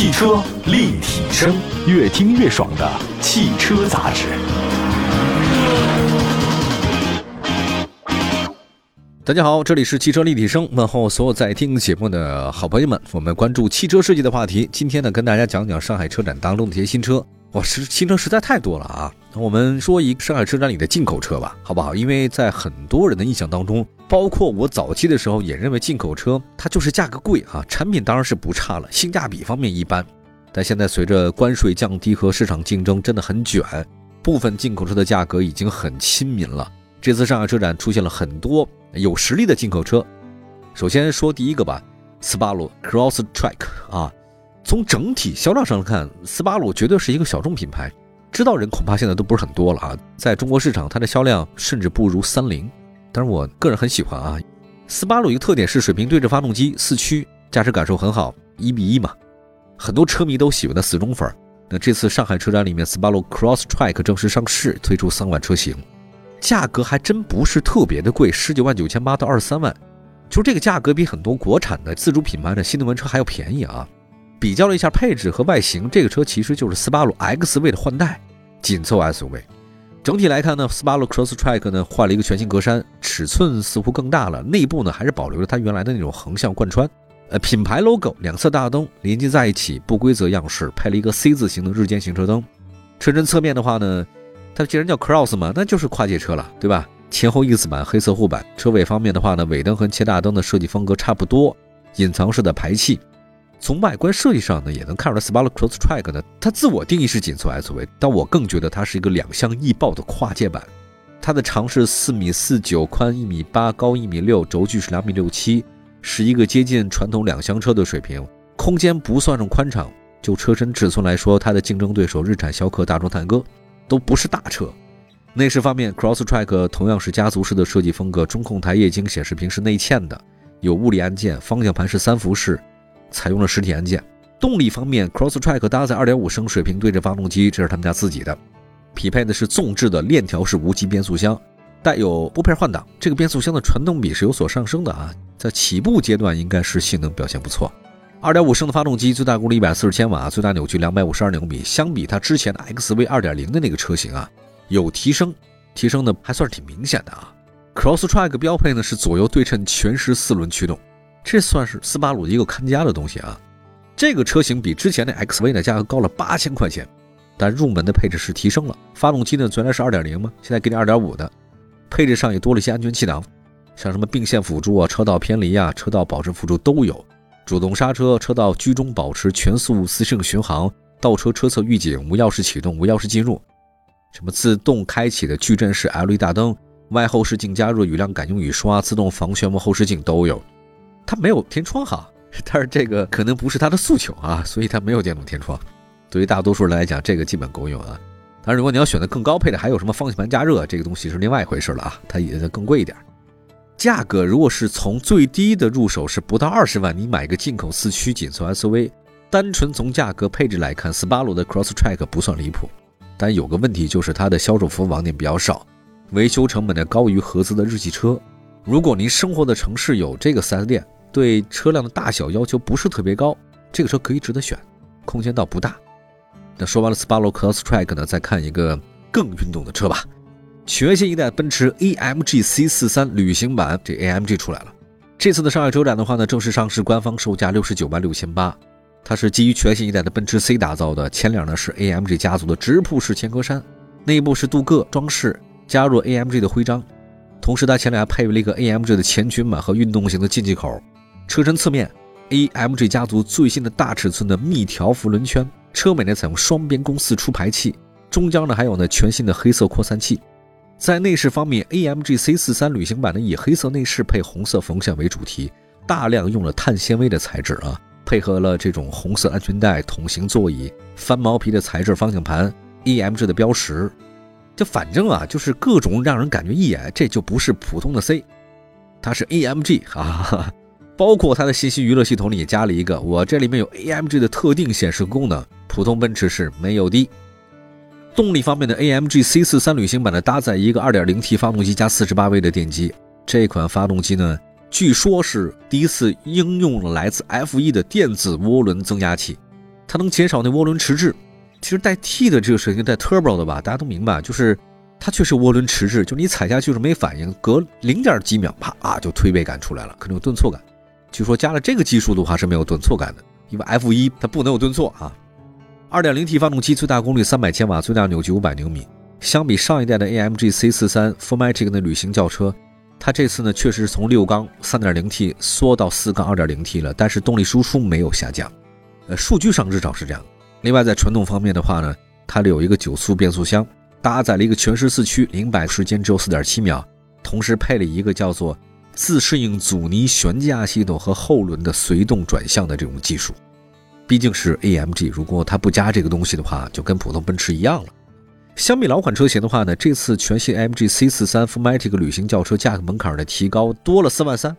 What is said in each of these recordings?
汽车立体声，越听越爽的汽车杂志。大家好，这里是汽车立体声，问候所有在听节目的好朋友们。我们关注汽车设计的话题，今天呢，跟大家讲讲上海车展当中的一些新车。哇，实新车实在太多了啊！我们说一上海车展里的进口车吧，好不好？因为在很多人的印象当中，包括我早期的时候也认为进口车它就是价格贵啊，产品当然是不差了，性价比方面一般。但现在随着关税降低和市场竞争真的很卷，部分进口车的价格已经很亲民了。这次上海车展出现了很多有实力的进口车。首先说第一个吧，斯巴鲁 Crosstrek 啊。从整体销量上看，斯巴鲁绝对是一个小众品牌，知道人恐怕现在都不是很多了啊。在中国市场，它的销量甚至不如三菱，但是我个人很喜欢啊。斯巴鲁一个特点是水平对置发动机，四驱，驾驶感受很好，一比一嘛，很多车迷都喜欢的死忠粉。那这次上海车展里面，斯巴鲁 Crosstrek 正式上市，推出三款车型，价格还真不是特别的贵，十九万九千八到二十三万，就这个价格比很多国产的自主品牌的新能源车还要便宜啊。比较了一下配置和外形，这个车其实就是斯巴鲁 XV 的换代，紧凑 SUV。整体来看呢，斯巴鲁 Crosstrek 呢换了一个全新格栅，尺寸似乎更大了，内部呢还是保留了它原来的那种横向贯穿。呃，品牌 logo 两侧大灯连接在一起，不规则样式，配了一个 C 字形的日间行车灯。车身侧面的话呢，它既然叫 Cross 嘛，那就是跨界车了，对吧？前后翼子板黑色护板。车尾方面的话呢，尾灯和前大灯的设计风格差不多，隐藏式的排气。从外观设计上呢，也能看出来，Subaru Crosstrek 呢，它自我定义是紧凑 SUV，但我更觉得它是一个两厢易爆的跨界版。它的长是四米四九，宽一米八，高一米六，轴距是两米六七，是一个接近传统两厢车的水平。空间不算上宽敞，就车身尺寸来说，它的竞争对手日产逍客、大众探歌都不是大车。内饰方面，Crosstrek 同样是家族式的设计风格，中控台液晶显示屏是内嵌的，有物理按键，方向盘是三辐式。采用了实体按键。动力方面，Cross Track 搭载2.5升水平对置发动机，这是他们家自己的，匹配的是纵置的链条式无级变速箱，带有拨片换挡。这个变速箱的传动比是有所上升的啊，在起步阶段应该是性能表现不错。2.5升的发动机，最大功率140千瓦，最大扭矩252牛米，相比它之前的 XV 2.0的那个车型啊，有提升，提升的还算是挺明显的啊。Cross Track 标配呢是左右对称全时四轮驱动。这算是斯巴鲁一个看家的东西啊！这个车型比之前的 XV 呢价格高了八千块钱，但入门的配置是提升了。发动机呢原来是二点零吗？现在给你二点五的，配置上也多了一些安全气囊，像什么并线辅助啊、车道偏离啊、车道保持辅助都有。主动刹车、车道居中保持、全速四摄巡航、倒车车侧预警、无钥匙启动、无钥匙进入，什么自动开启的矩阵式 LED 大灯、外后视镜加热、雨量感应雨刷、自动防眩目后视镜都有。它没有天窗哈，但是这个可能不是它的诉求啊，所以它没有电动天窗。对于大多数人来讲，这个基本够用啊。当然，如果你要选择更高配的，还有什么方向盘加热，这个东西是另外一回事了啊，它也更贵一点。价格如果是从最低的入手是不到二十万，你买个进口四驱紧凑 SUV，单纯从价格配置来看，斯巴鲁的 Crosstrek 不算离谱。但有个问题就是它的销售服务网点比较少，维修成本呢高于合资的日系车。如果您生活的城市有这个 4S 店。对车辆的大小要求不是特别高，这个车可以值得选，空间倒不大。那说完了 Subaru Crosstrek 呢，再看一个更运动的车吧，全新一代奔驰 AMG C43 旅行版，这 AMG 出来了。这次的上海车展的话呢，正式上市，官方售价六十九万六千八，它是基于全新一代的奔驰 C 打造的，前脸呢是 AMG 家族的直瀑式前格栅，内部是镀铬装饰，加入 AMG 的徽章，同时它前脸还配备了一个 AMG 的前裙版和运动型的进气口。车身侧面，AMG 家族最新的大尺寸的密条幅轮圈，车尾呢采用双边弓四出排气，中间呢还有呢全新的黑色扩散器。在内饰方面，AMG C43 旅行版呢以黑色内饰配红色缝线为主题，大量用了碳纤维的材质啊，配合了这种红色安全带、桶型座椅、翻毛皮的材质方向盘，AMG 的标识，就反正啊就是各种让人感觉一眼这就不是普通的 C，它是 AMG 啊。包括它的信息娱乐系统里也加了一个，我这里面有 AMG 的特定显示功能，普通奔驰是没有的。动力方面的 AMG C43 旅行版呢，搭载一个 2.0T 发动机加 48V 的电机，这款发动机呢，据说是第一次应用了来自 F1 的电子涡轮增压器，它能减少那涡轮迟滞。其实带 T 的这个车型带 Turbo 的吧，大家都明白，就是它确实涡轮迟滞，就你踩下去是没反应，隔零点几秒，啪啊就推背感出来了，可能有顿挫感。据说加了这个技术的话是没有顿挫感的，因为 F 一它不能有顿挫啊。2.0T 发动机最大功率300千瓦，最大扭矩500牛米。相比上一代的 AMG C43 Formatic 的旅行轿车，它这次呢确实是从六缸 3.0T 缩到四缸 2.0T 了，但是动力输出没有下降。呃，数据上至少是这样。另外在传动方面的话呢，它有一个九速变速箱，搭载了一个全时四驱，零百时间只有4.7秒，同时配了一个叫做自适应阻尼悬架系统和后轮的随动转向的这种技术。毕竟是 AMG，如果它不加这个东西的话，就跟普通奔驰一样了。相比老款车型的话呢，这次全新 AMG C43 Formatic 旅行轿车价格门槛的提高多了四万三，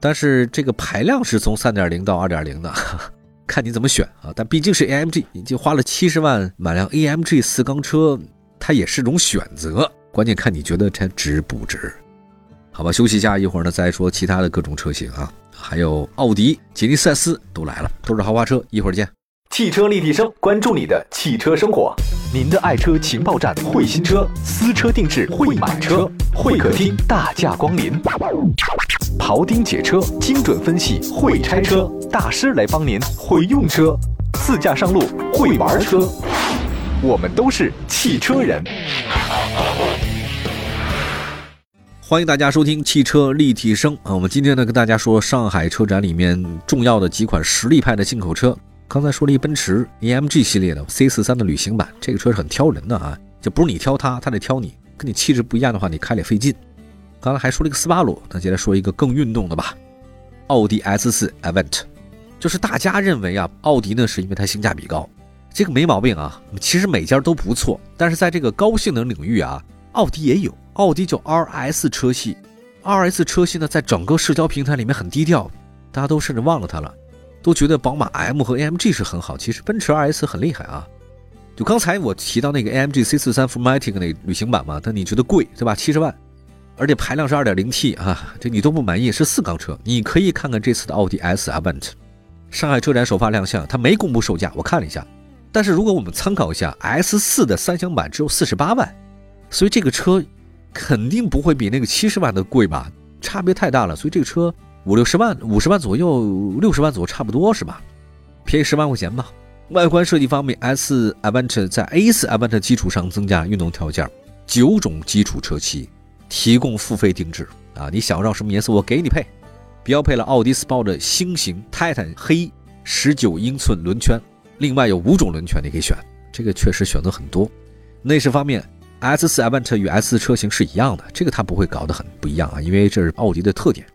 但是这个排量是从3.0到2.0的，看你怎么选啊。但毕竟是 AMG，已经花了七十万买辆 AMG 四缸车，它也是种选择，关键看你觉得它值不值。好吧，休息一下，一会儿呢再说其他的各种车型啊。还有奥迪、吉尼赛斯都来了，都是豪华车。一会儿见。汽车立体声，关注你的汽车生活。您的爱车情报站，会新车，私车定制，会买车，会客厅大驾光临。庖丁解车，精准分析，会拆车大师来帮您，会用车，自驾上路，会玩车。我们都是汽车人。欢迎大家收听汽车立体声啊！我们今天呢跟大家说上海车展里面重要的几款实力派的进口车。刚才说了一奔驰 AMG 系列的 C43 的旅行版，这个车是很挑人的啊，就不是你挑它，它得挑你，跟你气质不一样的话，你开也费劲。刚才还说了一个斯巴鲁，那接着说一个更运动的吧，奥迪 S4 Avant。就是大家认为啊，奥迪呢是因为它性价比高，这个没毛病啊。其实每家都不错，但是在这个高性能领域啊，奥迪也有。奥迪叫 RS 车系，RS 车系呢，在整个社交平台里面很低调，大家都甚至忘了它了，都觉得宝马 M 和 AMG 是很好，其实奔驰 RS 很厉害啊。就刚才我提到那个 AMG C43 Formatic 那旅行版嘛，但你觉得贵对吧？七十万，而且排量是 2.0T 啊，这你都不满意，是四缸车。你可以看看这次的奥迪 S Avant，上海车展首发亮相，它没公布售价，我看了一下，但是如果我们参考一下 S4 的三厢版，只有四十八万，所以这个车。肯定不会比那个七十万的贵吧？差别太大了，所以这个车五六十万、五十万左右、六十万左右差不多是吧？便宜十万块钱吧。外观设计方面，S Avant 在 A 四 Avant 基础上增加运动条件，九种基础车漆提供付费定制啊！你想要什么颜色，我给你配。标配了奥迪 Sport 的星型泰坦黑十九英寸轮圈，另外有五种轮圈你可以选，这个确实选择很多。内饰方面。S4 Avant 与 S 车型是一样的，这个它不会搞得很不一样啊，因为这是奥迪的特点，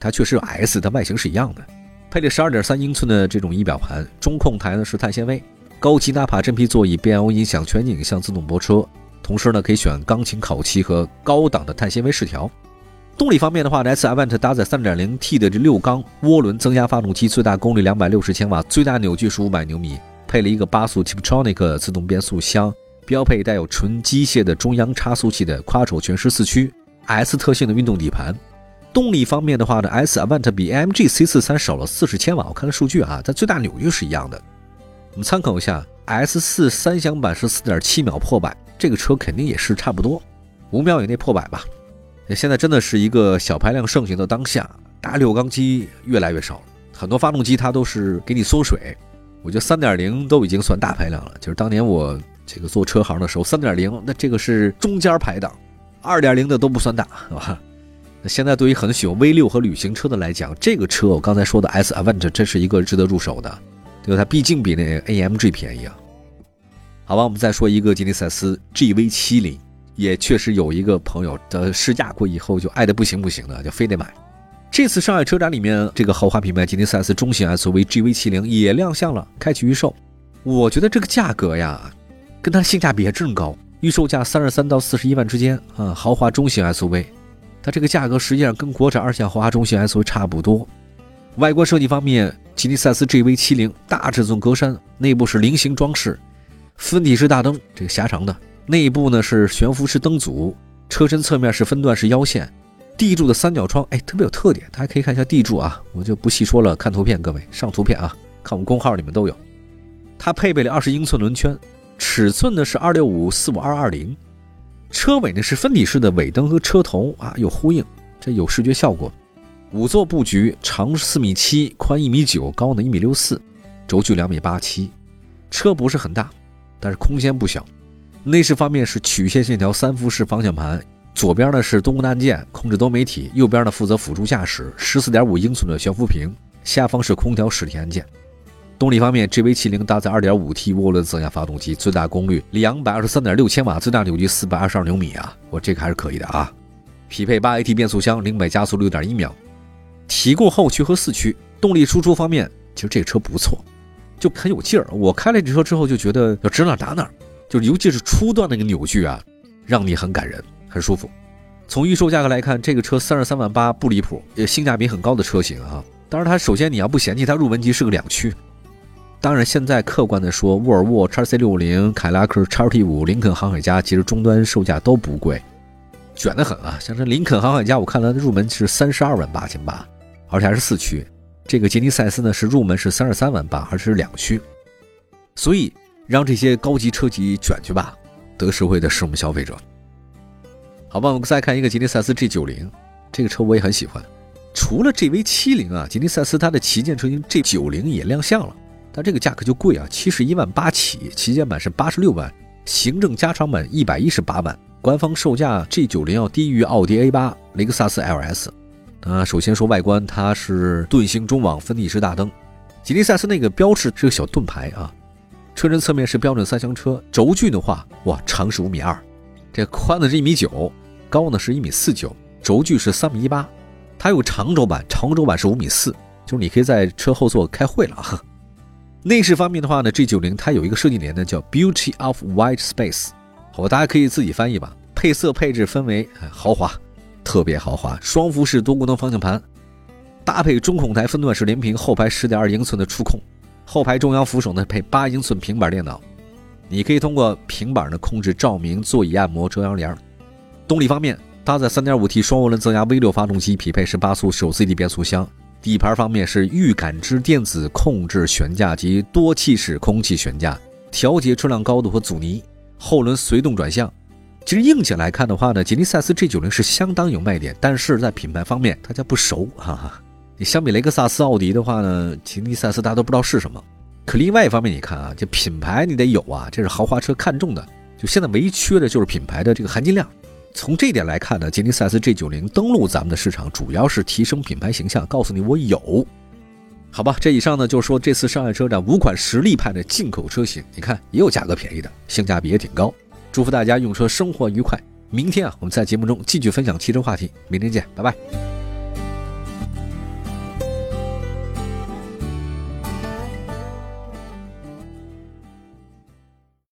它确实有 S，它外形是一样的，配了12.3英寸的这种仪表盘，中控台呢是碳纤维，高级纳帕真皮座椅，BMO 音响，全景影像，自动泊车，同时呢可以选钢琴烤漆和高档的碳纤维饰条。动力方面的话，S Avant 搭载 3.0T 的这六缸涡轮增压发动机，最大功率260千瓦，最大扭矩是500牛米，配了一个八速 Tiptronic 自动变速箱。标配带有纯机械的中央差速器的 Quattro 全时四驱，S 特性的运动底盘。动力方面的话呢，S Avant 比 AMG C43 少了四十千瓦。我看了数据啊，它最大扭矩是一样的。我们参考一下，S4 三厢版是四点七秒破百，这个车肯定也是差不多五秒以内破百吧。现在真的是一个小排量盛行的当下，大六缸机越来越少了，很多发动机它都是给你缩水。我觉得三点零都已经算大排量了，就是当年我。这个做车行的时候，三点零那这个是中间排档，二点零的都不算大，是吧？那现在对于很喜欢 V 六和旅行车的来讲，这个车我刚才说的 S Avant 真是一个值得入手的，对吧？它毕竟比那 AMG 便宜啊。好吧，我们再说一个吉尼赛斯 GV 七零，也确实有一个朋友的试驾过以后就爱的不行不行的，就非得买。这次上海车展里面，这个豪华品牌吉尼赛斯中型 SUV GV 七零也亮相了，开启预售。我觉得这个价格呀。跟它性价比还真高，预售价三十三到四十一万之间啊，豪华中型 SUV，它这个价格实际上跟国产二线豪华中型 SUV 差不多。外观设计方面，吉尼赛斯 GV70 大尺寸格栅，内部是菱形装饰，分体式大灯，这个狭长的，内部呢是悬浮式灯组，车身侧面是分段式腰线，地柱的三角窗，哎，特别有特点，大家可以看一下地柱啊，我就不细说了，看图片，各位上图片啊，看我们公号里面都有。它配备了二十英寸轮圈，尺寸呢是二六五四五二二零，车尾呢是分体式的尾灯和车头啊有呼应，这有视觉效果。五座布局，长四米七，宽一米九，高呢一米六四，轴距两米八七，车不是很大，但是空间不小。内饰方面是曲线线条三辐式方向盘，左边呢是多功能按键控制多媒体，右边呢负责辅助驾驶，十四点五英寸的悬浮屏，下方是空调实体按键。动力方面，GV70 搭载 2.5T 涡轮增压发动机，最大功率223.6千瓦，最大扭矩422牛米啊！我这个还是可以的啊。匹配 8AT 变速箱，零百加速6.1秒，提供后驱和四驱。动力输出方面，其实这车不错，就很有劲儿。我开了这车之后就觉得要指哪打哪，就尤其是初段那个扭矩啊，让你很感人，很舒服。从预售价格来看，这个车三十三万八不离谱，也性价比很高的车型啊。当然，它首先你要不嫌弃它入门级是个两驱。当然，现在客观的说，沃尔沃 x C 六零、凯迪拉克 x T 五、林肯航海家，其实终端售价都不贵，卷得很啊。像这林肯航海家，我看它的入门是三十二万八千八，而且还是四驱。这个杰尼赛斯呢是入门是三十三万八，而且是两驱。所以让这些高级车企卷去吧，得实惠的是我们消费者。好吧，我们再看一个杰尼赛斯 G 九零，这个车我也很喜欢。除了 GV 七零啊，杰尼赛斯它的旗舰车型 G 九零也亮相了。但这个价格就贵啊，七十一万八起，旗舰版是八十六万，行政加长版一百一十八万，官方售价 G 九零要低于奥迪 A 八、雷克萨斯 LS。啊，首先说外观，它是盾形中网分体式大灯，吉利赛斯那个标志是个小盾牌啊。车身侧面是标准三厢车，轴距的话，哇，长是五米二，这宽呢是一米九，高呢是一米四九，轴距是三米一八。它有长轴版，长轴版是五米四，就是你可以在车后座开会了啊。内饰方面的话呢，G90 它有一个设计联呢，叫 Beauty of White Space，好，大家可以自己翻译吧。配色配置分为豪华，特别豪华，双辐式多功能方向盘，搭配中控台分段式连屏，后排10.2英寸的触控，后排中央扶手呢配8英寸平板电脑，你可以通过平板呢控制照明、座椅按摩、遮阳帘。动力方面，搭载 3.5T 双涡轮增压 V6 发动机，匹配18速手自一体变速箱。底盘方面是预感知电子控制悬架及多气式空气悬架，调节车辆高度和阻尼，后轮随动转向。其实硬件来看的话呢，吉利赛斯 G90 是相当有卖点，但是在品牌方面大家不熟哈。你相比雷克萨斯、奥迪的话呢，吉利赛斯大家都不知道是什么。可另外一方面，你看啊，这品牌你得有啊，这是豪华车看重的。就现在唯一缺的就是品牌的这个含金量。从这点来看呢，吉尼赛斯 G90 登陆咱们的市场，主要是提升品牌形象，告诉你我有，好吧？这以上呢就是说这次上海车展五款实力派的进口车型，你看也有价格便宜的，性价比也挺高。祝福大家用车生活愉快。明天啊，我们在节目中继续分享汽车话题，明天见，拜拜。